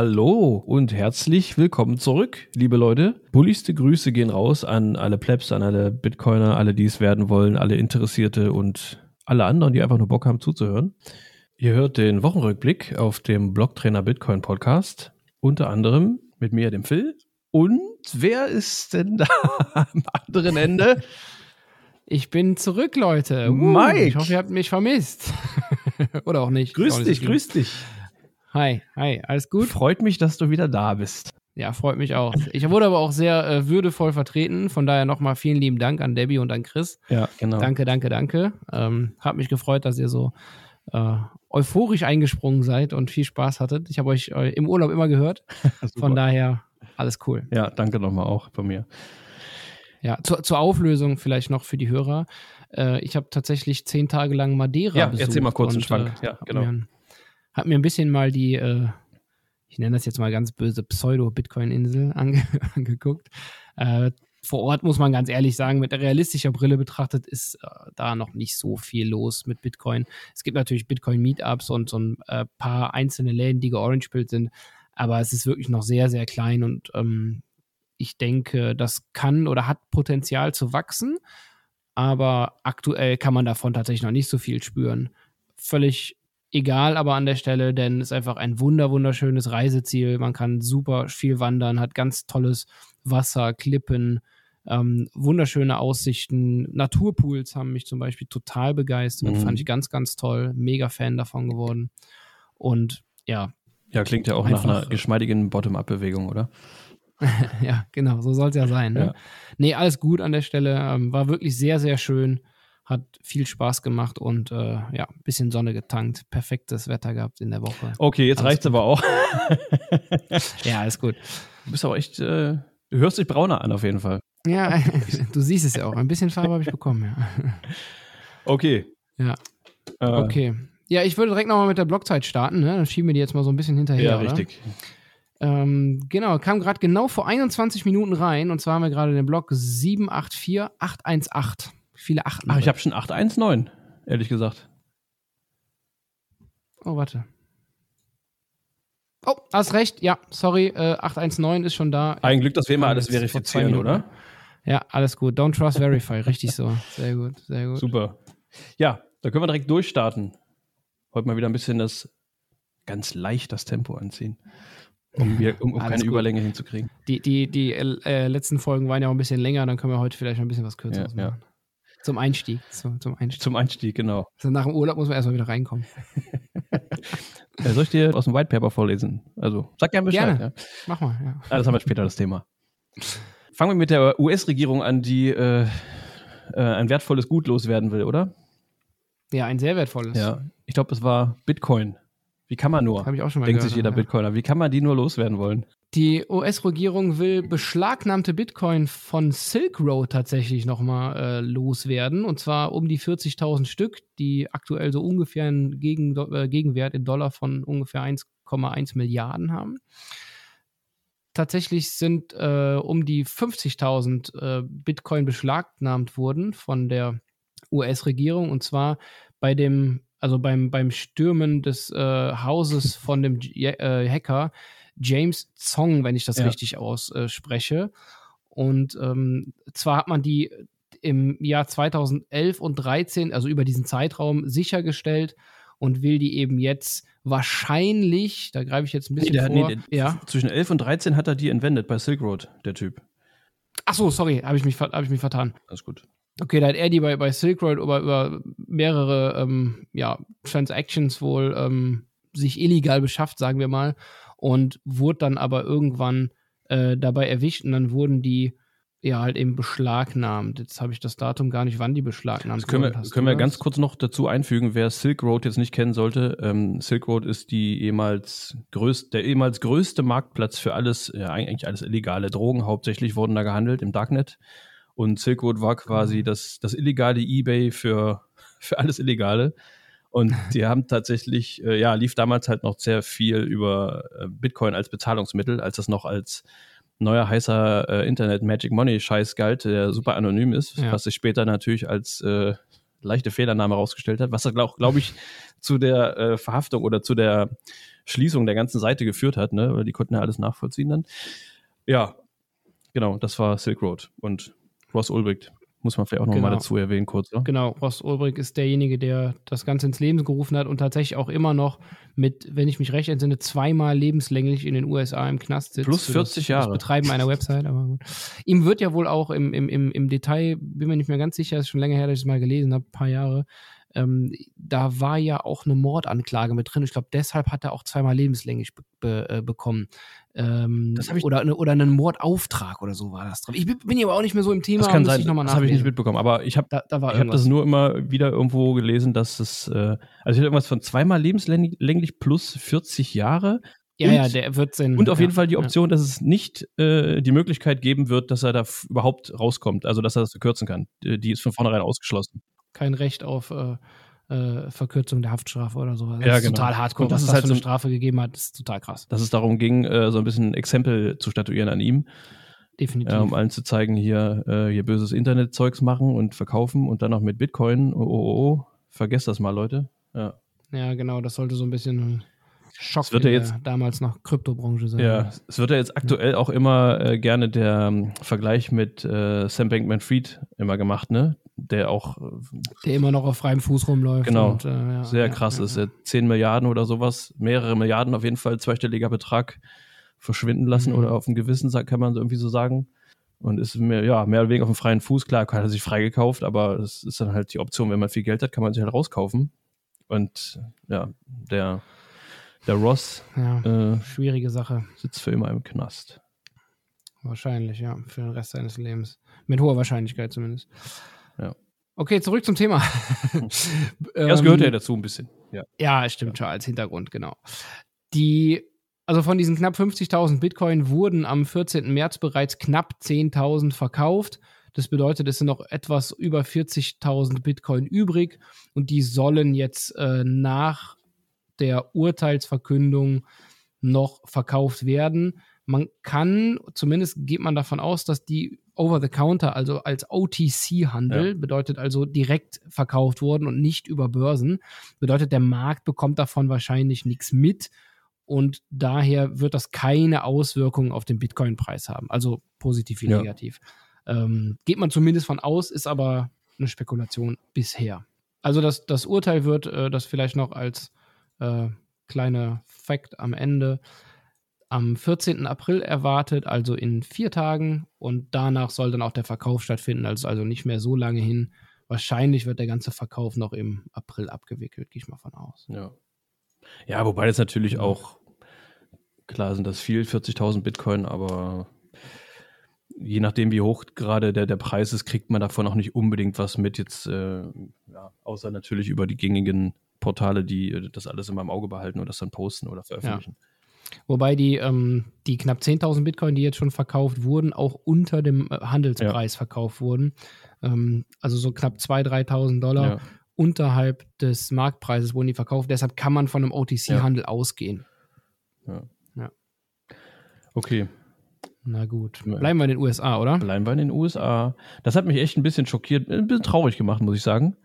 hallo und herzlich willkommen zurück, liebe Leute. Bulligste Grüße gehen raus an alle Plebs, an alle Bitcoiner, alle, die es werden wollen, alle Interessierte und alle anderen, die einfach nur Bock haben zuzuhören. Ihr hört den Wochenrückblick auf dem Blocktrainer Bitcoin Podcast, unter anderem mit mir, dem Phil. Und wer ist denn da am anderen Ende? Ich bin zurück, Leute. Uh, Mike. Ich hoffe, ihr habt mich vermisst. Oder auch nicht. Grüß Auch nicht dich, grüß dich. Hi, hi, alles gut? Freut mich, dass du wieder da bist. Ja, freut mich auch. Ich wurde aber auch sehr äh, würdevoll vertreten. Von daher nochmal vielen lieben Dank an Debbie und an Chris. Ja, genau. Danke, danke, danke. Ähm, hat mich gefreut, dass ihr so äh, euphorisch eingesprungen seid und viel Spaß hattet. Ich habe euch äh, im Urlaub immer gehört. Von daher alles cool. Ja, danke nochmal auch von mir. Ja, zur, zur Auflösung vielleicht noch für die Hörer. Äh, ich habe tatsächlich zehn Tage lang Madeira Ja, besucht. erzähl mal kurz einen und, Schwank. äh, Ja, genau. Mir, ein- hab mir ein bisschen mal die, äh, ich nenne das jetzt mal ganz böse, Pseudo-Bitcoin-Insel ange angeguckt. Äh, vor Ort muss man ganz ehrlich sagen, mit realistischer Brille betrachtet ist äh, da noch nicht so viel los mit Bitcoin. Es gibt natürlich Bitcoin-Meetups und so ein äh, paar einzelne Läden, die georange-bild sind, aber es ist wirklich noch sehr, sehr klein und ähm, ich denke, das kann oder hat Potenzial zu wachsen, aber aktuell kann man davon tatsächlich noch nicht so viel spüren. Völlig egal aber an der Stelle, denn es ist einfach ein wunder wunderschönes Reiseziel. Man kann super viel wandern, hat ganz tolles Wasser, Klippen, ähm, wunderschöne Aussichten. Naturpools haben mich zum Beispiel total begeistert, Mhm. fand ich ganz, ganz toll. Mega Fan davon geworden. Und ja, Ja, klingt ja auch nach einer geschmeidigen Bottom-up-Bewegung, oder? ja, genau, so soll es ja sein. Ne? Ja. Nee, alles gut an der Stelle. Ähm, war wirklich sehr, sehr schön. Hat viel Spaß gemacht und äh, ja, ein bisschen Sonne getankt. Perfektes Wetter gehabt in der Woche. Okay, jetzt Alles reicht's aber auch. Ja, alles gut. Du bist aber echt, äh, du hörst dich brauner an auf jeden Fall. Ja, du siehst es ja auch. Ein bisschen Farbe habe ich bekommen, ja. Okay. Ja. Äh, Okay. Ja, ich würde direkt nochmal mit der Blockzeit starten. Ne? Dann schieben wir die jetzt mal so ein bisschen hinterher. Ja, richtig. Ähm, genau, kam gerade genau vor 21 Minuten rein. Und zwar haben wir gerade den Block 784818. Viele Achten. Ach, ich habe schon 819, ehrlich gesagt. Oh, warte. Oh, hast recht. Ja, sorry. Äh, 819 ist schon da. Ein Glück, dass wir immer alles verifizieren, oder? Ja, alles gut. Don't trust, verify. Richtig so. Sehr gut, sehr gut. Super. Ja, da können wir direkt durchstarten. Heute mal wieder ein bisschen das ganz leicht das Tempo anziehen. Um, hier, um, um keine gut. Überlänge hinzukriegen. Die, die, die äh, letzten Folgen waren ja auch ein bisschen länger. Dann können wir heute vielleicht noch ein bisschen was kürzeres Ja, ja. Zum Einstieg. So, zum Einstieg. Zum Einstieg, genau. Also nach dem Urlaub muss man erstmal wieder reinkommen. Äh, soll ich dir aus dem White Paper vorlesen? Also, sag gerne Bescheid. Gerne. Ja. Mach mal, ja. Ah, das haben wir später, das Thema. Fangen wir mit der US-Regierung an, die äh, äh, ein wertvolles Gut loswerden will, oder? Ja, ein sehr wertvolles. Ja. Ich glaube, es war Bitcoin. Wie kann man nur? Habe ich auch schon mal Denkt gehört. sich jeder ja. Bitcoiner. Wie kann man die nur loswerden wollen? Die US-Regierung will beschlagnahmte Bitcoin von Silk Road tatsächlich nochmal äh, loswerden. Und zwar um die 40.000 Stück, die aktuell so ungefähr einen Gegen, äh, Gegenwert in Dollar von ungefähr 1,1 Milliarden haben. Tatsächlich sind äh, um die 50.000 äh, Bitcoin beschlagnahmt worden von der US-Regierung. Und zwar bei dem, also beim, beim Stürmen des äh, Hauses von dem J äh, Hacker James Zong, wenn ich das Ja. richtig ausspreche. Und ähm, zwar hat man die im Jahr 2011 und 13, also über diesen Zeitraum, sichergestellt und will die eben jetzt wahrscheinlich, da greife ich jetzt ein bisschen der, vor. der, ja. Zwischen 11 und 13 hat er die entwendet bei Silk Road, der Typ. Ach so, sorry, habe ich, mich hab ich mich vertan. Alles gut. Okay, da hat er die bei, bei Silk Road über, über mehrere ähm, ja, Transactions wohl ähm, sich illegal beschafft, sagen wir mal, und wurde dann aber irgendwann äh, dabei erwischt und dann wurden die ja halt eben beschlagnahmt. Jetzt habe ich das Datum gar nicht, wann die beschlagnahmt Das können wir, wurden. Können wir das? ganz kurz noch dazu einfügen, wer Silk Road jetzt nicht kennen sollte. Ähm, Silk Road ist die ehemals größte, der ehemals größte Marktplatz für alles, ja, eigentlich alles illegale Drogen. Hauptsächlich wurden da gehandelt im Darknet. Und Silk Road war quasi das, das illegale Ebay für, für alles Illegale. Und die haben tatsächlich, äh, ja, lief damals halt noch sehr viel über äh, Bitcoin als Bezahlungsmittel, als das noch als neuer heißer äh, Internet Magic Money Scheiß galt, der super anonym ist, Ja. was sich später natürlich als äh, leichte Fehlername herausgestellt hat, was er glaube glaub ich zu der äh, Verhaftung oder zu der Schließung der ganzen Seite geführt hat, ne? Oder die konnten ja alles nachvollziehen dann. Ja, genau, das war Silk Road und Ross Ulbricht muss man vielleicht auch nochmal genau. dazu erwähnen, kurz. Oder? Genau, Ross Ulbrich ist derjenige, der das Ganze ins Leben gerufen hat und tatsächlich auch immer noch mit, wenn ich mich recht entsinne, zweimal lebenslänglich in den USA im Knast sitzt. Plus 40 das, Jahre. Das Betreiben einer Website, aber gut. Ihm wird ja wohl auch im, im, im, im Detail, bin mir nicht mehr ganz sicher, ist schon länger her, dass ich es mal gelesen habe, ein paar Jahre, ähm, da war ja auch eine Mordanklage mit drin. Ich glaube, deshalb hat er auch zweimal lebenslänglich be be äh, bekommen. Ähm, oder, ne, oder einen Mordauftrag oder so war das drin. Ich bin ja aber auch nicht mehr so im Thema. Das kann sein, das habe ich nicht mitbekommen. Aber ich habe da, da hab das nur immer wieder irgendwo gelesen, dass es, äh, also ich hatte irgendwas von zweimal lebenslänglich plus 40 Jahre. Ja, und, ja, der wird Sinn. Und auf ja, jeden Fall die Option, ja. dass es nicht äh, die Möglichkeit geben wird, dass er da überhaupt rauskommt, also dass er das verkürzen kann. Die ist von vornherein ausgeschlossen kein Recht auf äh, äh, Verkürzung der Haftstrafe oder sowas. Das ja, ist genau. total hardcore. Und das was ist das halt für eine so Strafe gegeben hat, ist total krass. Dass es darum ging, äh, so ein bisschen Exempel zu statuieren an ihm. Definitiv. um allen zu zeigen, hier, äh, hier böses Internetzeugs machen und verkaufen und dann noch mit Bitcoin. Oh, oh, oh, oh. Vergesst das mal, Leute. Ja. Ja, genau. Das sollte so ein bisschen Schock wird ja jetzt, damals noch Kryptobranche sein. Ja, es wird ja jetzt aktuell auch immer äh, gerne der ähm, Vergleich mit äh, Sam Bankman-Fried immer gemacht, ne? Der auch. Der immer noch auf freiem Fuß rumläuft. Genau. Und, äh, ja, sehr ja, krass ja, ist. Ja. 10 Milliarden oder sowas, mehrere Milliarden auf jeden Fall, zweistelliger Betrag verschwinden lassen mhm. oder auf dem Gewissen, kann man irgendwie so sagen. Und ist mehr, ja, mehr oder weniger auf dem freien Fuß. Klar, hat er sich freigekauft, aber es ist dann halt die Option, wenn man viel Geld hat, kann man sich halt rauskaufen. Und ja, der der Ross. Ja, äh, schwierige Sache. Sitzt für immer im Knast. Wahrscheinlich, ja. Für den Rest seines Lebens. Mit hoher Wahrscheinlichkeit zumindest. Okay, zurück zum Thema. das gehört ja ähm, dazu ein bisschen. Ja, ja stimmt schon als Hintergrund, genau. Die, also von diesen knapp 50.000 Bitcoin wurden am 14. März bereits knapp 10.000 verkauft. Das bedeutet, es sind noch etwas über 40.000 Bitcoin übrig und die sollen jetzt äh, nach der Urteilsverkündung noch verkauft werden. Man kann, zumindest geht man davon aus, dass die over the counter, also als OTC-Handel, ja. bedeutet also direkt verkauft wurden und nicht über Börsen. Bedeutet, der Markt bekommt davon wahrscheinlich nichts mit und daher wird das keine Auswirkungen auf den Bitcoin-Preis haben. Also positiv wie ja. negativ. Ähm, geht man zumindest von aus, ist aber eine Spekulation bisher. Also das, das Urteil wird äh, das vielleicht noch als äh, kleiner Fact am Ende. Am 14. April erwartet, also in vier Tagen. Und danach soll dann auch der Verkauf stattfinden, also, also nicht mehr so lange hin. Wahrscheinlich wird der ganze Verkauf noch im April abgewickelt, gehe ich mal von aus. Ja. Ja, wobei das natürlich auch, klar sind das viel, 40.000 Bitcoin, aber je nachdem, wie hoch gerade der, der Preis ist, kriegt man davon auch nicht unbedingt was mit, jetzt, äh, ja, außer natürlich über die gängigen Portale, die äh, das alles immer im Auge behalten und das dann posten oder veröffentlichen. Ja. Wobei die, ähm, die knapp 10.000 Bitcoin, die jetzt schon verkauft wurden, auch unter dem äh, Handelspreis ja. verkauft wurden. Ähm, also so knapp 2.000, 3.000 Dollar ja. unterhalb des Marktpreises wurden die verkauft. Deshalb kann man von einem OTC-Handel ausgehen. Ja. Okay. Na gut. Bleiben wir in den USA, oder? Bleiben wir in den USA. Das hat mich echt ein bisschen schockiert, ein bisschen traurig gemacht, muss ich sagen.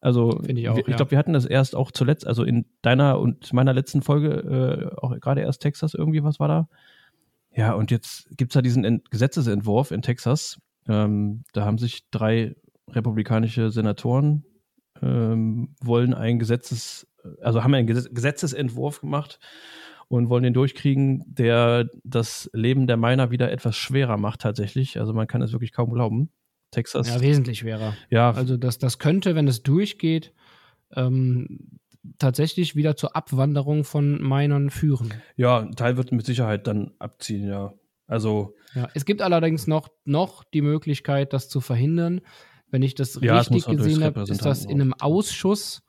Also ich, auch, wir, ich glaube, wir hatten das erst auch zuletzt, also in deiner und meiner letzten Folge, äh, auch gerade erst Texas irgendwie, was war da? Ja, und jetzt gibt es da diesen Ent Gesetzesentwurf in Texas. Ähm, da haben sich drei republikanische Senatoren ähm, wollen ein Gesetzes, also haben einen Gesetz Gesetzesentwurf gemacht und wollen den durchkriegen, der das Leben der Miner wieder etwas schwerer macht tatsächlich. Also man kann es wirklich kaum glauben. Texas. Ja, wesentlich schwerer. Ja. Also das, das könnte, wenn es durchgeht, ähm, tatsächlich wieder zur Abwanderung von Minern führen. Ja, ein Teil wird mit Sicherheit dann abziehen, ja. Also. Ja, es gibt allerdings noch, noch die Möglichkeit, das zu verhindern. Wenn ich das ja, richtig gesehen habe, ist das in einem Ausschuss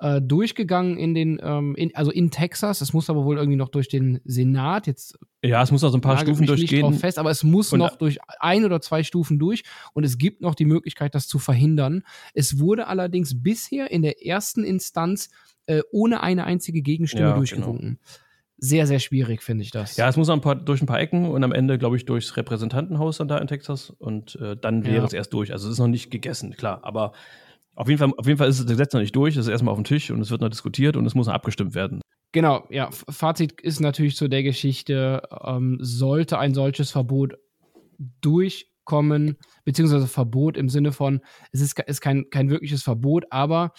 äh, durchgegangen in den, ähm, in, also in Texas. Es muss aber wohl irgendwie noch durch den Senat. Jetzt ja, es muss noch so ein paar Stufen durchgehen. Nicht fest, aber es muss und noch durch ein oder zwei Stufen durch und es gibt noch die Möglichkeit, das zu verhindern. Es wurde allerdings bisher in der ersten Instanz äh, ohne eine einzige Gegenstimme ja, durchgewunken. Genau. Sehr, sehr schwierig, finde ich das. Ja, es muss ein paar, durch ein paar Ecken und am Ende, glaube ich, durchs Repräsentantenhaus dann da in Texas und äh, dann wäre ja. es erst durch. Also es ist noch nicht gegessen, klar. Aber Auf jeden, Fall, auf jeden Fall ist das Gesetz noch nicht durch, es ist erstmal auf dem Tisch und es wird noch diskutiert und es muss noch abgestimmt werden. Genau, ja. Fazit ist natürlich zu der Geschichte, ähm, sollte ein solches Verbot durchkommen, beziehungsweise Verbot im Sinne von, es ist, ist kein, kein wirkliches Verbot, aber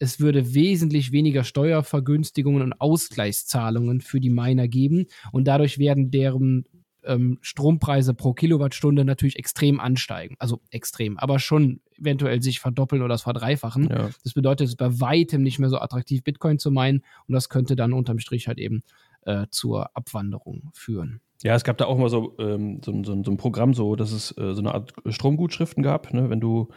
es würde wesentlich weniger Steuervergünstigungen und Ausgleichszahlungen für die Miner geben und dadurch werden deren ähm, Strompreise pro Kilowattstunde natürlich extrem ansteigen. Also extrem, aber schon eventuell sich verdoppeln oder das verdreifachen. Ja. Das bedeutet, es ist bei weitem nicht mehr so attraktiv, Bitcoin zu meinen und das könnte dann unterm Strich halt eben äh, zur Abwanderung führen. Ja, es gab da auch mal so, ähm, so, so, so, ein Programm, so dass es äh, so eine Art Stromgutschriften gab, ne? wenn du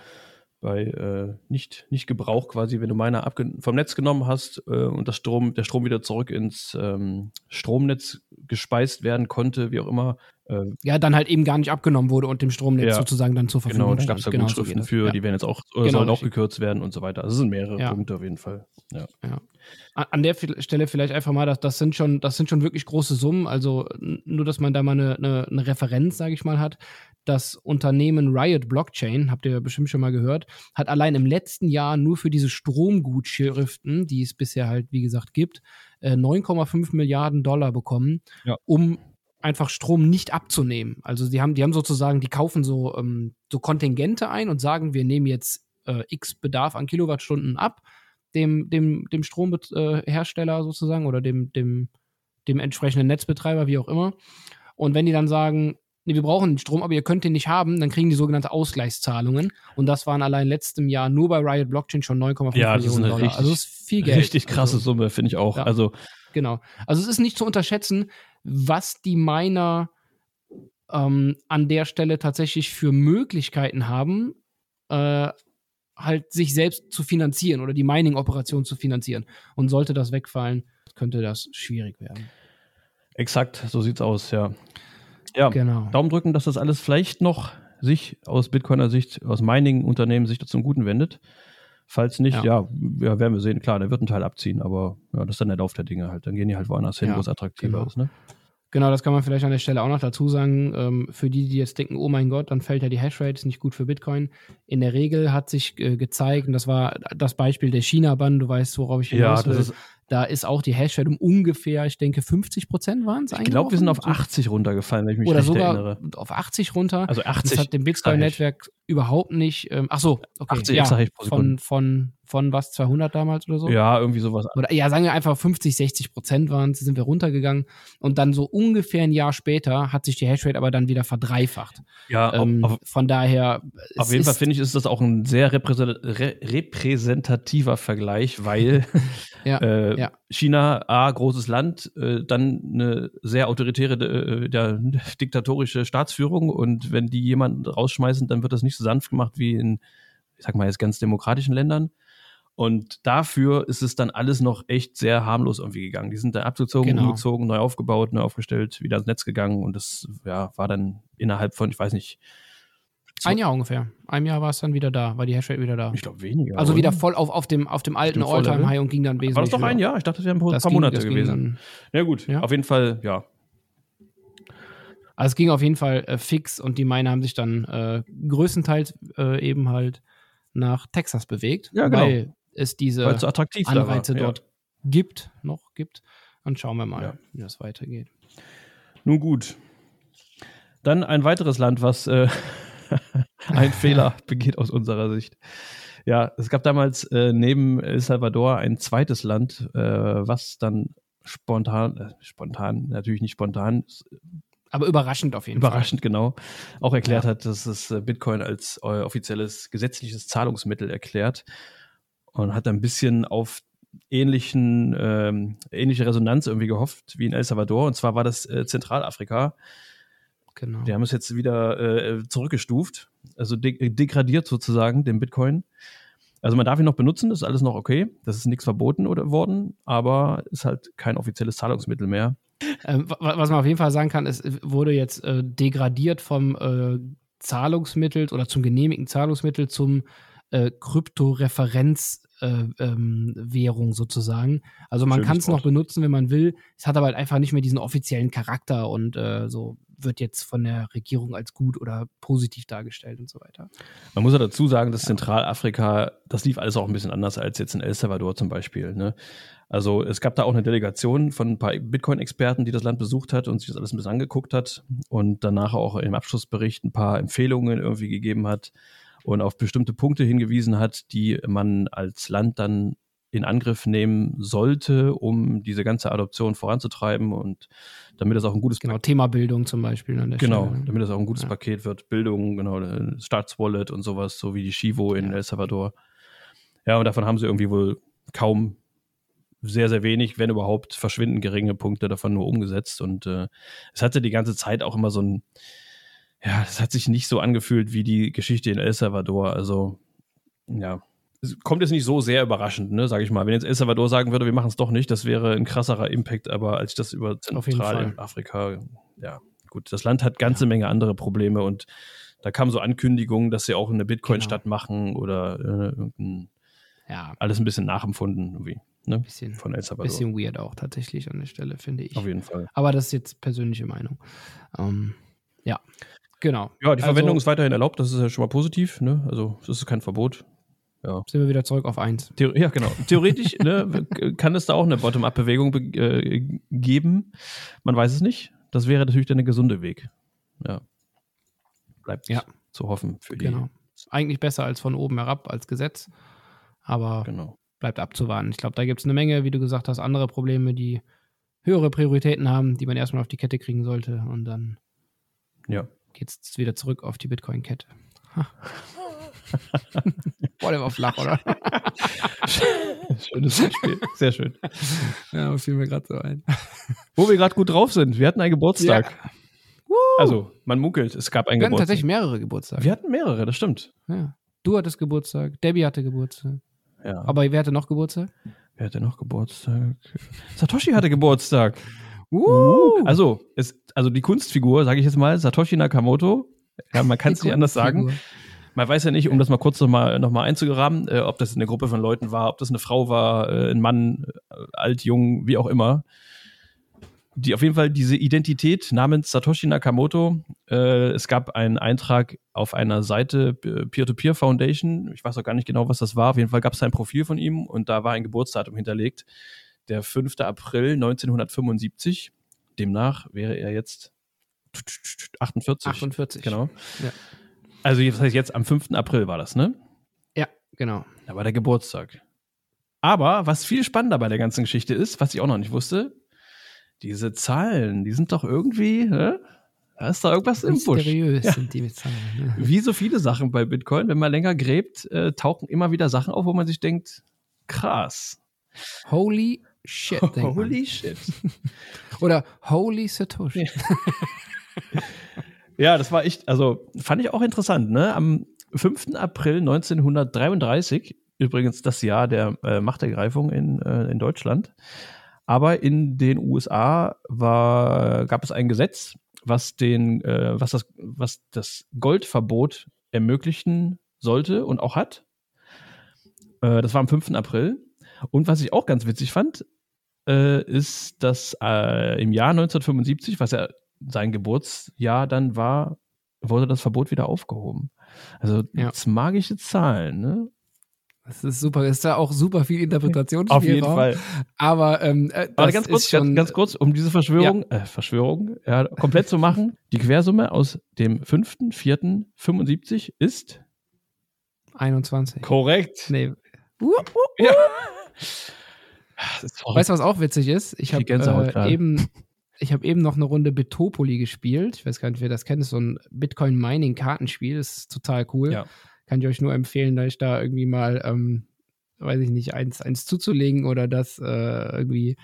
bei äh, nicht, nicht Gebrauch quasi, wenn du Miner vom Netz genommen hast äh, und das Strom, der Strom wieder zurück ins ähm, Stromnetz gespeist werden konnte, wie auch immer. Äh, ja, dann halt eben gar nicht abgenommen wurde und dem Stromnetz ja, sozusagen dann zur Verfügung Genau, da gab es da genau Gutschriften so für, ja. die werden jetzt auch, genau, sollen auch gekürzt werden und so weiter. Also es sind mehrere ja. Punkte auf jeden Fall. Ja. An der Stelle vielleicht einfach mal, das, das, sind schon, das sind schon wirklich große Summen. Also nur, dass man da mal eine, eine, eine Referenz, sage ich mal, hat das Unternehmen Riot Blockchain, habt ihr bestimmt schon mal gehört, hat allein im letzten Jahr nur für diese Stromgutschriften, die es bisher halt, wie gesagt, gibt, 9,5 äh, Milliarden Dollar bekommen, um einfach Strom nicht abzunehmen. Also die haben, die haben sozusagen, die kaufen so, ähm, so Kontingente ein und sagen, wir nehmen jetzt äh, X Bedarf an Kilowattstunden ab, dem, dem, dem Stromhersteller äh, sozusagen oder dem, dem, dem entsprechenden Netzbetreiber, wie auch immer. Und wenn die dann sagen, nee, wir brauchen den Strom, aber ihr könnt den nicht haben, dann kriegen die sogenannte Ausgleichszahlungen. Und das waren allein letztem Jahr nur bei Riot Blockchain schon 9,5 ja, Millionen Dollar. Richtig, also das ist viel Geld. Richtig krasse also, Summe, finde ich auch. Ja, also genau. Also es ist nicht zu unterschätzen, was die Miner ähm, an der Stelle tatsächlich für Möglichkeiten haben, äh, halt sich selbst zu finanzieren oder die Mining-Operation zu finanzieren. Und sollte das wegfallen, könnte das schwierig werden. Exakt, so sieht's aus, ja. Ja, genau. Daumen drücken, dass das alles vielleicht noch sich aus Bitcoiner Sicht, aus Mining-Unternehmen sich zum Guten wendet. Falls nicht, ja. ja. werden wir sehen. Klar, der wird einen Teil abziehen, aber ja, das ist dann der Lauf der Dinge halt. Dann gehen die halt woanders hin, wo es attraktiver genau. ist. Ne? Genau, das kann man vielleicht an der Stelle auch noch dazu sagen. Ähm, für die, die jetzt denken, oh mein Gott, dann fällt ja die Hashrate, ist nicht gut für Bitcoin. In der Regel hat sich äh, gezeigt, und das war das Beispiel der China-Bann, du weißt, worauf ich hinaus will. Ja, das ist da ist auch die Hashrate um ungefähr, ich denke, 50 Prozent waren es eigentlich. Ich glaube, wir sind auf 80 runtergefallen, wenn ich mich Oder recht erinnere. auf 80 runter. Also 80. Das hat dem Bitcoin-Netzwerk überhaupt nicht. Ähm, ach so, okay. 80 ja, von, von, von was, 200 damals oder so? Ja, irgendwie sowas. Oder ja, sagen wir einfach 50, 60 Prozent waren es, sind wir runtergegangen. Und dann so ungefähr ein Jahr später hat sich die Hashrate aber dann wieder verdreifacht. Ja, ähm, auf, von daher. Auf jeden Fall finde ich, ist das auch ein sehr repräsentativer Vergleich, weil ja, äh, ja. China, A, großes Land, äh, dann eine sehr autoritäre, äh, ja, diktatorische Staatsführung und wenn die jemanden rausschmeißen, dann wird das nicht so sanft gemacht wie in, ich sag mal jetzt ganz demokratischen Ländern. Und dafür ist es dann alles noch echt sehr harmlos irgendwie gegangen. Die sind dann abgezogen, genau. umgezogen, neu aufgebaut, neu aufgestellt, wieder ins Netz gegangen und das ja, war dann innerhalb von, ich weiß nicht, ein Jahr ungefähr. Ein Jahr war es dann wieder da, war die Hashrate wieder da. Ich glaube weniger. Also oder? wieder voll auf, auf, dem, auf dem alten Alltime-High und ging dann wesentlich. War das doch ein Jahr? Ich dachte, das wären ein paar ging, Monate gewesen. Dann, ja, gut. Ja? Auf jeden Fall, ja. Also es ging auf jeden Fall äh, fix und die Miner haben sich dann äh, größtenteils äh, eben halt nach Texas bewegt, ja, genau. weil es diese so Anreize da dort ja. gibt, noch gibt. Und schauen wir mal, ja. wie das weitergeht. Nun gut. Dann ein weiteres Land, was äh, ein Fehler begeht aus unserer Sicht. Ja, es gab damals äh, neben El Salvador ein zweites Land, äh, was dann spontan, äh, spontan, natürlich nicht spontan, aber überraschend auf jeden überraschend, Fall. Überraschend, genau. Auch erklärt ja. hat, dass es äh, Bitcoin als äh, offizielles gesetzliches Zahlungsmittel erklärt und hat ein bisschen auf ähnlichen, ähm, ähnliche Resonanz irgendwie gehofft wie in El Salvador. Und zwar war das äh, Zentralafrika. Genau. Die haben es jetzt wieder äh, zurückgestuft, also de degradiert sozusagen, den Bitcoin. Also man darf ihn noch benutzen, das ist alles noch okay. Das ist nichts verboten oder worden, aber ist halt kein offizielles Zahlungsmittel mehr. Ähm, was man auf jeden Fall sagen kann, es wurde jetzt äh, degradiert vom äh, Zahlungsmittel oder zum genehmigten Zahlungsmittel zum äh, Krypto-Referenz-Währung äh, ähm, sozusagen. Also man kann es noch benutzen, wenn man will. Es hat aber halt einfach nicht mehr diesen offiziellen Charakter und äh, so wird jetzt von der Regierung als gut oder positiv dargestellt und so weiter. Man muss ja dazu sagen, dass ja. Zentralafrika, das lief alles auch ein bisschen anders als jetzt in El Salvador zum Beispiel. Ne? Also es gab da auch eine Delegation von ein paar Bitcoin-Experten, die das Land besucht hat und sich das alles ein bisschen angeguckt hat und danach auch im Abschlussbericht ein paar Empfehlungen irgendwie gegeben hat und auf bestimmte Punkte hingewiesen hat, die man als Land dann in Angriff nehmen sollte, um diese ganze Adoption voranzutreiben und damit es auch ein gutes genau Thema Bildung zum Beispiel genau Stelle. damit es auch ein gutes ja. Paket wird Bildung genau Staatswallet und sowas so wie die Chivo in ja. El Salvador ja und davon haben sie irgendwie wohl kaum sehr sehr wenig wenn überhaupt verschwinden geringe Punkte davon nur umgesetzt und äh, es hatte die ganze Zeit auch immer so ein ja es hat sich nicht so angefühlt wie die Geschichte in El Salvador also ja kommt jetzt nicht so sehr überraschend, ne, sage ich mal. Wenn jetzt El Salvador sagen würde, wir machen es doch nicht, das wäre ein krasserer Impact, aber als ich das über Zentralafrika, ja, gut, das Land hat ganze ja. Menge andere Probleme und da kamen so Ankündigungen, dass sie auch eine Bitcoin-Stadt genau. machen oder äh, irgendein, ja. alles ein bisschen nachempfunden, irgendwie. Ne? Bisschen, von El Salvador. Bisschen weird auch tatsächlich an der Stelle, finde ich. Auf jeden Fall. Aber das ist jetzt persönliche Meinung. Ähm, ja, genau. Ja, die Verwendung also, ist weiterhin erlaubt, das ist ja schon mal positiv. Ne? Also, das ist kein Verbot. Ja. Sind wir wieder zurück auf eins. Theor ja, genau. Theoretisch ne, kann es da auch eine Bottom-up-Bewegung äh, geben. Man weiß es nicht. Das wäre natürlich dann der gesunde Weg. Ja. Bleibt ja. zu hoffen für die. Genau. Eigentlich besser als von oben herab als Gesetz. Aber genau. bleibt abzuwarten. Ich glaube, da gibt es eine Menge, wie du gesagt hast, andere Probleme, die höhere Prioritäten haben, die man erstmal auf die Kette kriegen sollte. Und dann ja. Geht es wieder zurück auf die Bitcoin-Kette. Boah, der war flach, oder? Schönes Beispiel. Sehr schön. Ja, fiel mir gerade so ein. Wo wir gerade gut drauf sind. Wir hatten einen Geburtstag. Ja. Also, man munkelt, es gab einen wir Geburtstag. Wir hatten tatsächlich mehrere Geburtstage. Wir hatten mehrere, das stimmt. Ja. Du hattest Geburtstag, Debbie hatte Geburtstag. Ja. Aber wer hatte noch Geburtstag? Wer hatte noch Geburtstag? Satoshi hatte Geburtstag. Uh. Also, es, also die Kunstfigur, sage ich jetzt mal, Satoshi Nakamoto. Ja, man kann es nicht anders sagen. Man weiß ja nicht, um das mal kurz nochmal noch mal einzugraben, äh, ob das eine Gruppe von Leuten war, ob das eine Frau war, äh, ein Mann, äh, alt, jung, wie auch immer. Die auf jeden Fall diese Identität namens Satoshi Nakamoto. Äh, es gab einen Eintrag auf einer Seite Peer-to-Peer -Peer Foundation. Ich weiß auch gar nicht genau, was das war. Auf jeden Fall gab es ein Profil von ihm und da war ein Geburtsdatum hinterlegt. Der 5. April 1975. Demnach wäre er jetzt 48. 48. Genau. Ja. Also das heißt jetzt am 5. April war das, ne? Ja, genau. Da war der Geburtstag. Aber was viel spannender bei der ganzen Geschichte ist, was ich auch noch nicht wusste, diese Zahlen, die sind doch irgendwie, ne? Da ist da irgendwas im Busch. Mysteriös ja. sind die Zahlen. Ne? Wie so viele Sachen bei Bitcoin, wenn man länger gräbt, äh, tauchen immer wieder Sachen auf, wo man sich denkt, krass. Holy shit. Holy shit. Oder Holy Satoshi. Ja, das war echt, also fand ich auch interessant. Ne? Am 5. April 1933, übrigens das Jahr der äh, Machtergreifung in, äh, in Deutschland, aber in den USA war, gab es ein Gesetz, was, den, äh, was, das, was das Goldverbot ermöglichen sollte und auch hat. Äh, das war am 5. April. Und was ich auch ganz witzig fand, äh, ist, dass äh, im Jahr 1975, was ja sein Geburtsjahr dann war, wurde das Verbot wieder aufgehoben. Also ja. das magische Zahlen, ne? Das ist super. Ist da auch super viel Interpretation. Auf jeden Fall. Aber, ähm, äh, Aber ganz kurz, ganz, ganz, kurz, um diese Verschwörung, ja. äh, Verschwörung ja, komplett zu machen. Die Quersumme aus dem 5.4.75 ist 21. Korrekt. Nee. Uh, uh, uh. Ja. Weißt du, was auch witzig ist? Ich habe äh, eben ich habe eben noch eine Runde Bitopoli gespielt. Ich weiß gar nicht, wer das kennt. Das ist so ein Bitcoin-Mining-Kartenspiel. Das ist total cool. Ja. Kann ich euch nur empfehlen, da ich da irgendwie mal, ähm, weiß ich nicht, eins, eins zuzulegen oder das äh, irgendwie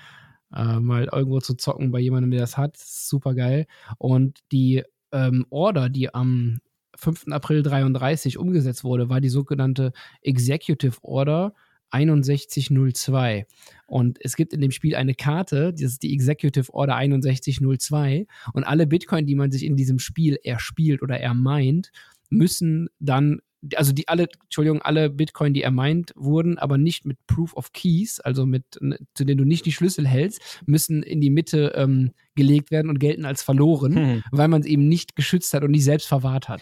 äh, mal irgendwo zu zocken bei jemandem, der das hat. Super geil. Und die ähm, Order, die am 5. April 33 umgesetzt wurde, war die sogenannte Executive Order 6102. Und es gibt in dem Spiel eine Karte, das ist die Executive Order 6102. Und alle Bitcoin, die man sich in diesem Spiel erspielt oder ermeint, müssen dann also die alle, Entschuldigung, alle Bitcoin, die er meint, wurden, aber nicht mit Proof of Keys, also mit, zu denen du nicht die Schlüssel hältst, müssen in die Mitte ähm, gelegt werden und gelten als verloren, hm. weil man es eben nicht geschützt hat und nicht selbst verwahrt hat.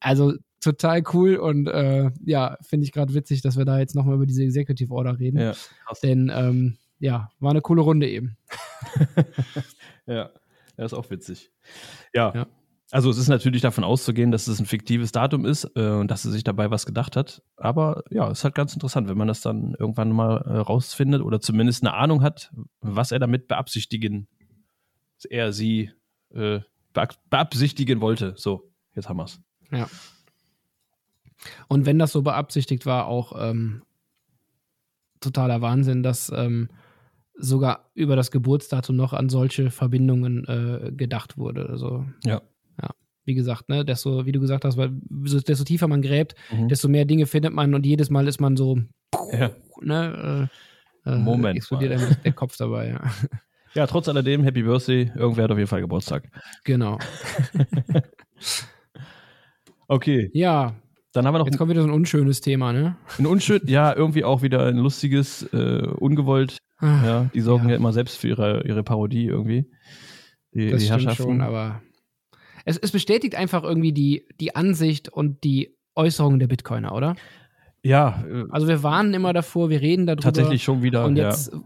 Also total cool und äh, ja, finde ich gerade witzig, dass wir da jetzt nochmal über diese Executive Order reden. Ja, Denn ähm, ja, war eine coole Runde eben. ja, das ist auch witzig. ja. ja. Also es ist natürlich davon auszugehen, dass es ein fiktives Datum ist äh, und dass sie sich dabei was gedacht hat. Aber ja, es ist halt ganz interessant, wenn man das dann irgendwann mal äh, rausfindet oder zumindest eine Ahnung hat, was er damit beabsichtigen, er sie äh, beabsichtigen wollte. So, jetzt haben wir es. Ja. Und wenn das so beabsichtigt war, auch ähm, totaler Wahnsinn, dass ähm, sogar über das Geburtsdatum noch an solche Verbindungen äh, gedacht wurde. Also, ja wie gesagt, ne, desto, wie du gesagt hast, weil desto tiefer man gräbt, mhm. desto mehr Dinge findet man und jedes Mal ist man so, ja. ne, äh, äh Moment. Explodiert einem der Kopf dabei, ja. Ja, trotz alledem, Happy Birthday, irgendwer hat auf jeden Fall Geburtstag. Genau. okay. Ja. Dann haben wir noch. Jetzt kommt wieder so ein unschönes Thema, ne? Ein unschön, ja, irgendwie auch wieder ein lustiges, äh, ungewollt. Ach, ja, die sorgen ja. ja. immer selbst für ihre, ihre Parodie irgendwie. Die, das die Herrschaften. Schon, aber es, es bestätigt einfach irgendwie die, die Ansicht und die Äußerungen der Bitcoiner, oder? Ja. Äh, also wir warnen immer davor, wir reden darüber. Tatsächlich schon wieder. Und jetzt ja.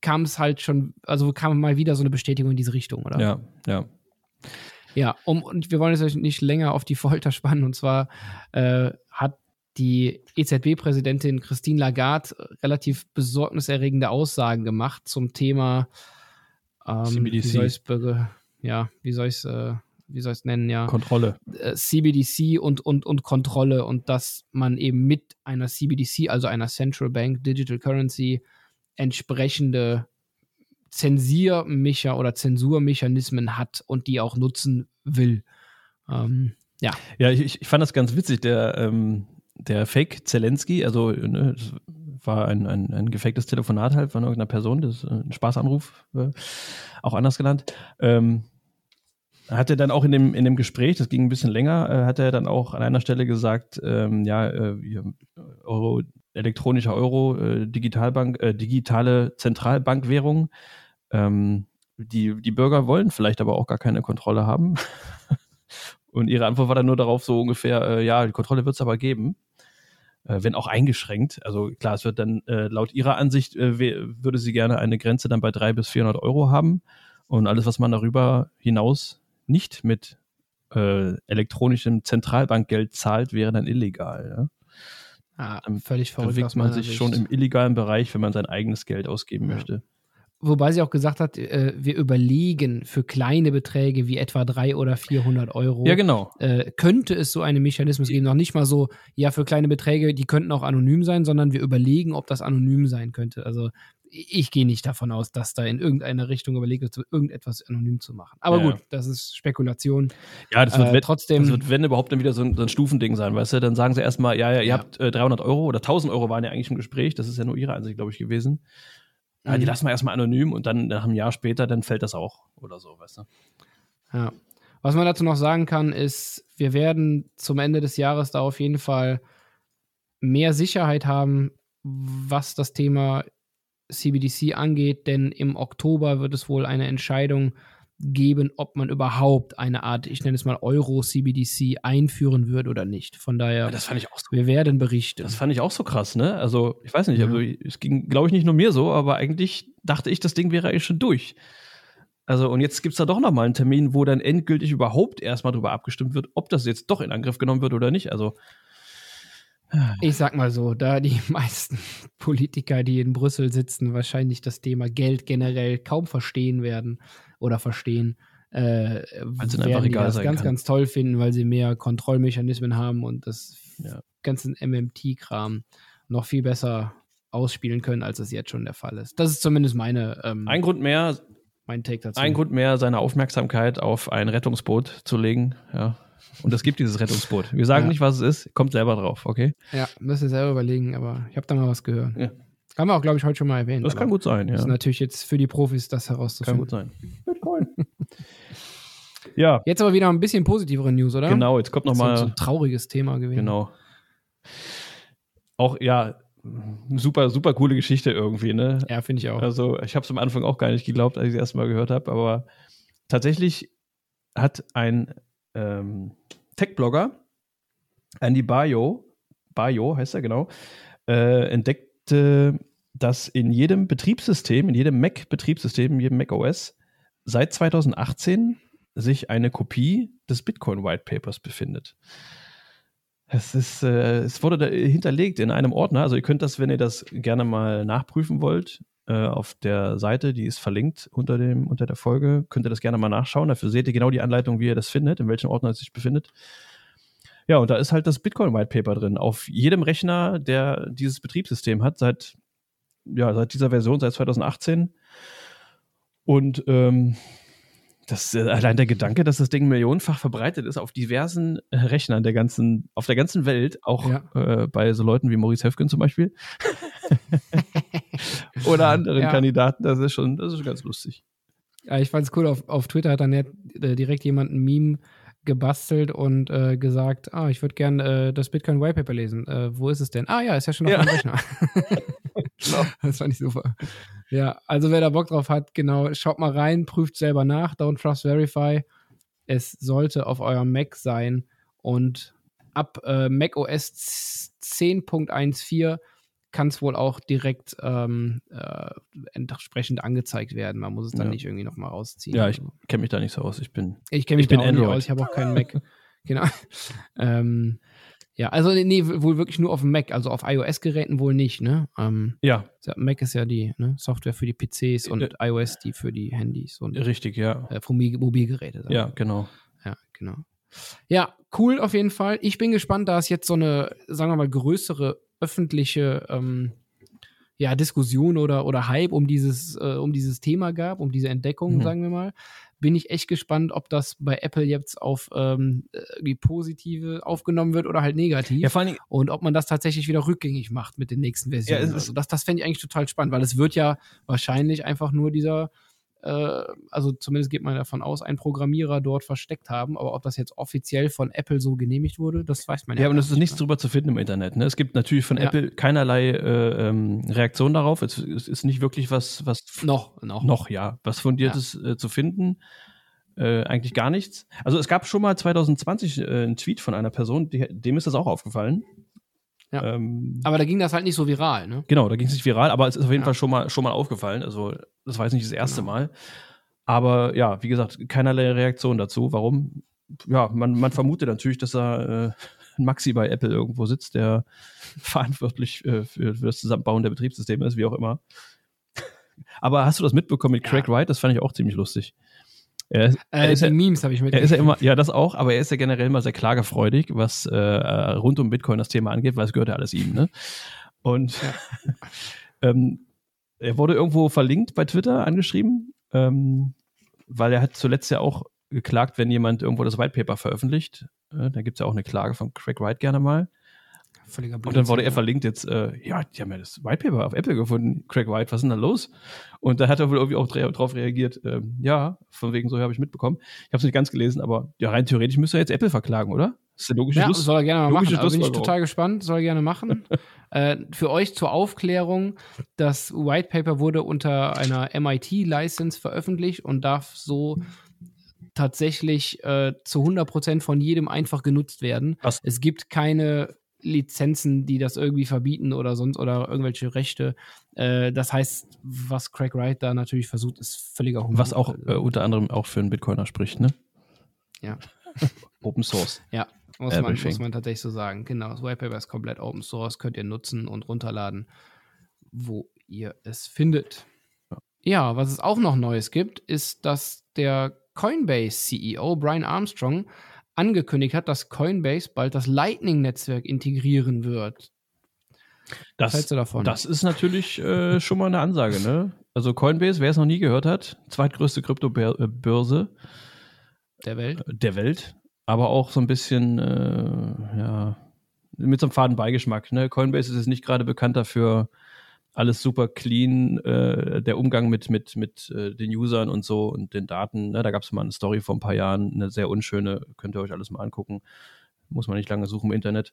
kam es halt schon, also kam mal wieder so eine Bestätigung in diese Richtung, oder? Ja, ja. Ja, um, und wir wollen jetzt nicht länger auf die Folter spannen. Und zwar äh, hat die EZB-Präsidentin Christine Lagarde relativ besorgniserregende Aussagen gemacht zum Thema ähm, CBDC. Wie soll ich's, ja, wie soll ich es äh, wie soll ich es nennen, ja. Kontrolle. Äh, CBDC und, und, und Kontrolle und dass man eben mit einer CBDC, also einer Central Bank Digital Currency, entsprechende Zensiermecher oder Zensurmechanismen hat und die auch nutzen will. Ähm, ja. Ja, ich, ich fand das ganz witzig. Der, ähm, der Fake Zelensky, also ne, war ein, ein, ein gefaktes Telefonat halt von irgendeiner Person, das ist ein Spaßanruf, äh, auch anders genannt. Ähm, hat er dann auch in dem, in dem Gespräch, das ging ein bisschen länger, äh, hat er dann auch an einer Stelle gesagt, ähm, ja, äh, Euro, elektronischer Euro, äh, Digitalbank, äh, digitale Zentralbankwährung. Ähm, die, die Bürger wollen vielleicht aber auch gar keine Kontrolle haben. Und ihre Antwort war dann nur darauf so ungefähr, äh, ja, die Kontrolle wird es aber geben. Äh, wenn auch eingeschränkt. Also klar, es wird dann äh, laut ihrer Ansicht würde sie gerne eine Grenze dann bei 300 bis 400 Euro haben. Und alles, was man darüber hinaus nicht mit äh, elektronischem Zentralbankgeld zahlt, wäre dann illegal. Ja? Ah, völlig verrückt. Bewegt man sich Sicht. schon im illegalen Bereich, wenn man sein eigenes Geld ausgeben ja. möchte. Wobei sie auch gesagt hat, äh, wir überlegen für kleine Beträge wie etwa 300 oder 400 Euro. Ja, genau. Äh, könnte es so einen Mechanismus geben? Noch nicht mal so, ja, für kleine Beträge, die könnten auch anonym sein, sondern wir überlegen, ob das anonym sein könnte. Also ich gehe nicht davon aus, dass da in irgendeiner Richtung überlegt wird, irgendetwas anonym zu machen. Aber ja. gut, das ist Spekulation. Ja, das wird, äh, trotzdem, das wird, wenn überhaupt, dann wieder so ein, so ein, Stufending sein, weißt du? Dann sagen sie erstmal, ja, ja, ihr ja. habt äh, 300 Euro oder 1000 Euro waren ja eigentlich im Gespräch. Das ist ja nur ihre Ansicht, glaube ich, gewesen. Ja, die mhm. lassen wir erstmal anonym und dann nach einem Jahr später, dann fällt das auch oder so, weißt du? Ja. Was man dazu noch sagen kann, ist, wir werden zum Ende des Jahres da auf jeden Fall mehr Sicherheit haben, was das Thema CBDC angeht, denn im Oktober wird es wohl eine Entscheidung geben, ob man überhaupt eine Art, ich nenne es mal Euro-CBDC einführen wird oder nicht. Von daher, ja, das fand ich auch so, wir werden berichten. Das fand ich auch so krass, ne? Also, ich weiß nicht, ja. also, es ging, glaube ich, nicht nur mir so, aber eigentlich dachte ich, das Ding wäre eigentlich schon durch. Also, und jetzt gibt es da doch nochmal einen Termin, wo dann endgültig überhaupt erstmal darüber abgestimmt wird, ob das jetzt doch in Angriff genommen wird oder nicht. Also, ich sag mal so, da die meisten Politiker, die in Brüssel sitzen, wahrscheinlich das Thema Geld generell kaum verstehen werden oder verstehen, äh, also werden die das ganz, kann. ganz toll finden, weil sie mehr Kontrollmechanismen haben und das ja. ganze MMT-Kram noch viel besser ausspielen können, als es jetzt schon der Fall ist. Das ist zumindest meine. Ähm, ein Grund mehr. Mein Take dazu. Ein Grund mehr, seine Aufmerksamkeit auf ein Rettungsboot zu legen. Ja, und es gibt dieses Rettungsboot. Wir sagen ja. nicht, was es ist, kommt selber drauf, okay? Ja, müsst ihr selber überlegen, aber ich habe da mal was gehört. Ja. Haben wir auch, glaube ich, heute schon mal erwähnt. Das kann gut sein, ja. Das ist natürlich jetzt für die Profis, das herauszufinden. Kann gut sein. Bitcoin. ja. Jetzt aber wieder ein bisschen positivere News, oder? Genau, jetzt kommt nochmal. Das ist so ein trauriges Thema gewesen. Genau. Auch, ja, super, super coole Geschichte irgendwie, ne? Ja, finde ich auch. Also, ich habe es am Anfang auch gar nicht geglaubt, als ich es erstmal gehört habe, aber tatsächlich hat ein ähm, Tech-Blogger, Andy Bayo, Bayo heißt er genau, äh, entdeckte, dass in jedem Betriebssystem, in jedem Mac-Betriebssystem, in jedem Mac OS seit 2018 sich eine Kopie des Bitcoin White Papers befindet. Es, ist, äh, es wurde hinterlegt in einem Ordner. Also ihr könnt das, wenn ihr das gerne mal nachprüfen wollt, äh, auf der Seite, die ist verlinkt unter, dem, unter der Folge, könnt ihr das gerne mal nachschauen. Dafür seht ihr genau die Anleitung, wie ihr das findet, in welchem Ordner es sich befindet. Ja, und da ist halt das Bitcoin White Paper drin. Auf jedem Rechner, der dieses Betriebssystem hat, seit, ja, seit dieser Version, seit 2018. Und ähm, das, äh, allein der Gedanke, dass das Ding millionenfach verbreitet ist auf diversen äh, Rechnern der ganzen, auf der ganzen Welt, auch ja. äh, bei so Leuten wie Maurice Höfgen zum Beispiel. Oder anderen ja. Kandidaten, das ist schon, das ist schon ganz lustig. Ja, ich fand es cool, auf, auf Twitter hat dann äh, direkt jemand ein Meme gebastelt und äh, gesagt, ah, ich würde gerne äh, das Bitcoin White Paper lesen. Äh, wo ist es denn? Ah ja, ist ja schon auf ja. meinem Rechner. genau. Das fand ich super. Ja, also wer da Bock drauf hat, genau, schaut mal rein, prüft selber nach, Don't Trust Verify. Es sollte auf eurem Mac sein und ab äh, Mac OS 10.14 kann es wohl auch direkt ähm, äh, entsprechend angezeigt werden. Man muss es dann ja. nicht irgendwie nochmal rausziehen. Ja, ich kenne mich da nicht so aus. Ich bin, ich kenne mich ich da auch nicht aus. Ich habe auch keinen Mac. genau. ähm, ja, also nee, wohl wirklich nur auf dem Mac, also auf iOS-Geräten wohl nicht, ne? Ähm, ja. Mac ist ja die ne? Software für die PCs und äh, iOS die für die Handys und richtig, ja. Äh, für Mobilgeräte. Ja, genau. Ja, genau. Ja, cool auf jeden Fall. Ich bin gespannt, da es jetzt so eine, sagen wir mal, größere öffentliche ähm, ja, Diskussion oder, oder Hype um dieses, äh, um dieses Thema gab, um diese Entdeckung, mhm. sagen wir mal, bin ich echt gespannt, ob das bei Apple jetzt auf ähm, die positive aufgenommen wird oder halt negativ. Ja, vor allem, und ob man das tatsächlich wieder rückgängig macht mit den nächsten Versionen. Ja, also das das fände ich eigentlich total spannend, weil es wird ja wahrscheinlich einfach nur dieser äh, also zumindest geht man davon aus, einen Programmierer dort versteckt haben. Aber ob das jetzt offiziell von Apple so genehmigt wurde, das weiß man ja. Ja, und es ist nichts ne? drüber zu finden im Internet. Ne? Es gibt natürlich von ja. Apple keinerlei äh, ähm, Reaktion darauf. Es, es, ist nicht wirklich was, was noch, noch, noch, ja, was fundiertes ja. äh, zu finden. Äh, eigentlich gar nichts. Also es gab schon mal 2020 äh, einen Tweet von einer Person, die, dem ist das auch aufgefallen. Ja. Ähm, aber da ging das halt nicht so viral, ne? Genau, da ging es nicht viral, aber es ist auf jeden ja. Fall schon mal, schon mal aufgefallen. Also, das war jetzt nicht das erste genau. Mal. Aber ja, wie gesagt, keinerlei Reaktion dazu. Warum? Ja, man, man vermutet natürlich, dass da äh, Maxi bei Apple irgendwo sitzt, der verantwortlich äh, für, für, das Zusammenbauen der Betriebssysteme ist, wie auch immer. Aber hast du das mitbekommen mit Craig ja. Wright? Das fand ich auch ziemlich lustig. Er ist, äh, er ist ja, Memes habe ich mit. Er ist ja immer, ja, das auch, aber er ist ja generell immer sehr klagefreudig, was äh, rund um Bitcoin das Thema angeht, weil es gehört ja alles ihm, ne? Und ja. ähm, er wurde irgendwo verlinkt bei Twitter angeschrieben, ähm, weil er hat zuletzt ja auch geklagt, wenn jemand irgendwo das White Paper veröffentlicht. Äh, da gibt es ja auch eine Klage von Craig Wright gerne mal. Völliger Und dann wurde er verlinkt jetzt, äh, ja, die haben ja das White Paper auf Apple gefunden, Craig White, was ist denn da los? Und da hat er wohl irgendwie auch drauf reagiert, äh, ja, von wegen so habe ich mitbekommen. Ich habe es nicht ganz gelesen, aber ja, rein theoretisch müsste er jetzt Apple verklagen, oder? Das ist der logische ja, Schluss. soll er gerne mal machen. Also bin ich total gespannt, soll er gerne machen. äh, für euch zur Aufklärung, das White Paper wurde unter einer MIT-License veröffentlicht und darf so tatsächlich äh, zu 100% von jedem einfach genutzt werden. Was? Es gibt keine Lizenzen, die das irgendwie verbieten oder sonst oder irgendwelche Rechte. Äh, das heißt, was Craig Wright da natürlich versucht, ist völliger Humbug. Was auch äh, unter anderem auch für einen Bitcoiner spricht, ne? Ja. Open Source. Ja, muss man, muss man tatsächlich so sagen. Genau, das White Paper ist komplett Open Source, könnt ihr nutzen und runterladen, wo ihr es findet. Ja, ja was es auch noch Neues gibt, ist, dass der Coinbase CEO Brian Armstrong angekündigt hat, dass Coinbase bald das Lightning-Netzwerk integrieren wird. Das, das ist natürlich äh, schon mal eine Ansage, ne? Also Coinbase, wer es noch nie gehört hat, zweitgrößte Kryptobörse der Welt. Der Welt. Aber auch so ein bisschen, äh, ja, mit so einem faden Beigeschmack. Ne? Coinbase ist jetzt nicht gerade bekannt dafür, alles super clean, äh, der Umgang mit, mit, mit äh, den Usern und so und den Daten. Ne? Da gab es mal eine Story vor ein paar Jahren, eine sehr unschöne, könnt ihr euch alles mal angucken. Muss man nicht lange suchen im Internet.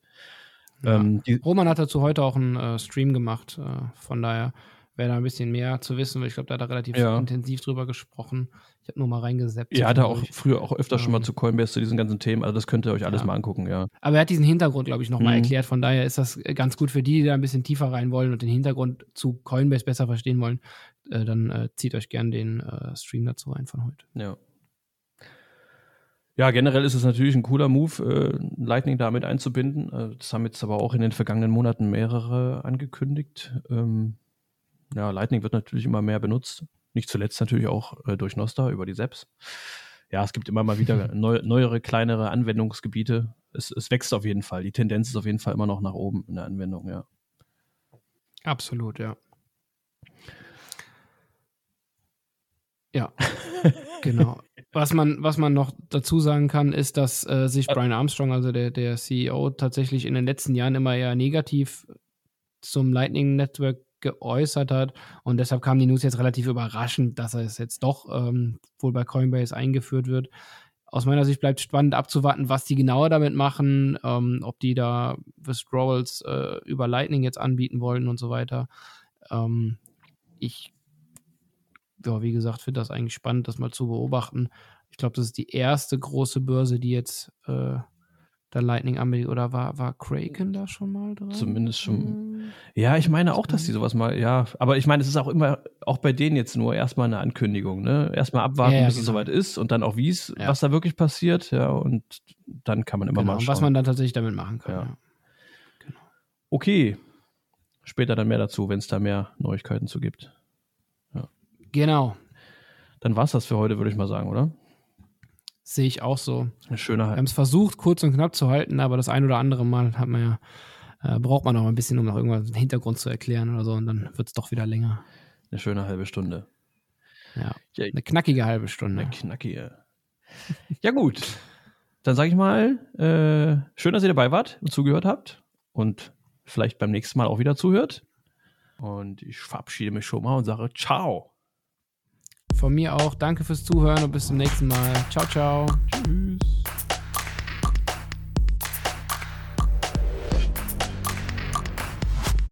Ja. Ähm, Roman hat dazu heute auch einen äh, Stream gemacht. Äh, von daher wäre da ein bisschen mehr zu wissen, weil ich glaube, da hat er relativ ja. intensiv drüber gesprochen. Ich habe nur mal reingesetzt. Ja, hat er auch früher auch öfter ähm, schon mal ähm. zu Coinbase zu diesen ganzen Themen. Also das könnt ihr euch alles ja. mal angucken, ja. Aber er hat diesen Hintergrund, glaube ich, nochmal mhm. erklärt. Von daher ist das ganz gut für die, die da ein bisschen tiefer rein wollen und den Hintergrund zu Coinbase besser verstehen wollen. Äh, dann äh, zieht euch gern den äh, Stream dazu rein von heute. Ja. Ja, generell ist es natürlich ein cooler Move, äh, Lightning damit einzubinden. Äh, das haben jetzt aber auch in den vergangenen Monaten mehrere angekündigt. Ähm, ja, Lightning wird natürlich immer mehr benutzt. Nicht zuletzt natürlich auch äh, durch Nosta über die Seps. Ja, es gibt immer mal wieder neu, neuere, kleinere Anwendungsgebiete. Es, es wächst auf jeden Fall. Die Tendenz ist auf jeden Fall immer noch nach oben in der Anwendung, ja. Absolut, ja. Ja, genau. Was man, was man noch dazu sagen kann, ist, dass äh, sich Brian Armstrong, also der, der CEO, tatsächlich in den letzten Jahren immer eher negativ zum Lightning Network geäußert hat. Und deshalb kam die News jetzt relativ überraschend, dass es jetzt doch ähm, wohl bei Coinbase eingeführt wird. Aus meiner Sicht bleibt spannend abzuwarten, was die genauer damit machen, ähm, ob die da Withdrawals äh, über Lightning jetzt anbieten wollen und so weiter. Ähm, ich ja, wie gesagt, finde das eigentlich spannend, das mal zu beobachten. Ich glaube, das ist die erste große Börse, die jetzt äh, da Lightning anbietet. Oder war, war Kraken da schon mal dran? Zumindest schon. Hm. Ja, ich meine auch, dass die sowas mal, ja. Aber ich meine, es ist auch immer, auch bei denen jetzt nur erstmal eine Ankündigung, ne? Erstmal abwarten, ja, ja, bis genau. es soweit ist und dann auch, wie es, ja. was da wirklich passiert, ja. Und dann kann man immer genau, mal schauen. was man dann tatsächlich damit machen kann. Ja. Genau. Okay. Später dann mehr dazu, wenn es da mehr Neuigkeiten zu gibt. Genau. Dann war es das für heute, würde ich mal sagen, oder? Sehe ich auch so. Eine schöne Wir haben es versucht, kurz und knapp zu halten, aber das ein oder andere Mal hat man ja, äh, braucht man noch ein bisschen, um noch irgendwas einen Hintergrund zu erklären oder so, und dann wird es doch wieder länger. Eine schöne halbe Stunde. Ja. ja eine knackige halbe Stunde. Eine knackige. ja, gut. Dann sage ich mal, äh, schön, dass ihr dabei wart und zugehört habt und vielleicht beim nächsten Mal auch wieder zuhört. Und ich verabschiede mich schon mal und sage Ciao. Von mir auch. Danke fürs Zuhören und bis zum nächsten Mal. Ciao, ciao. Tschüss.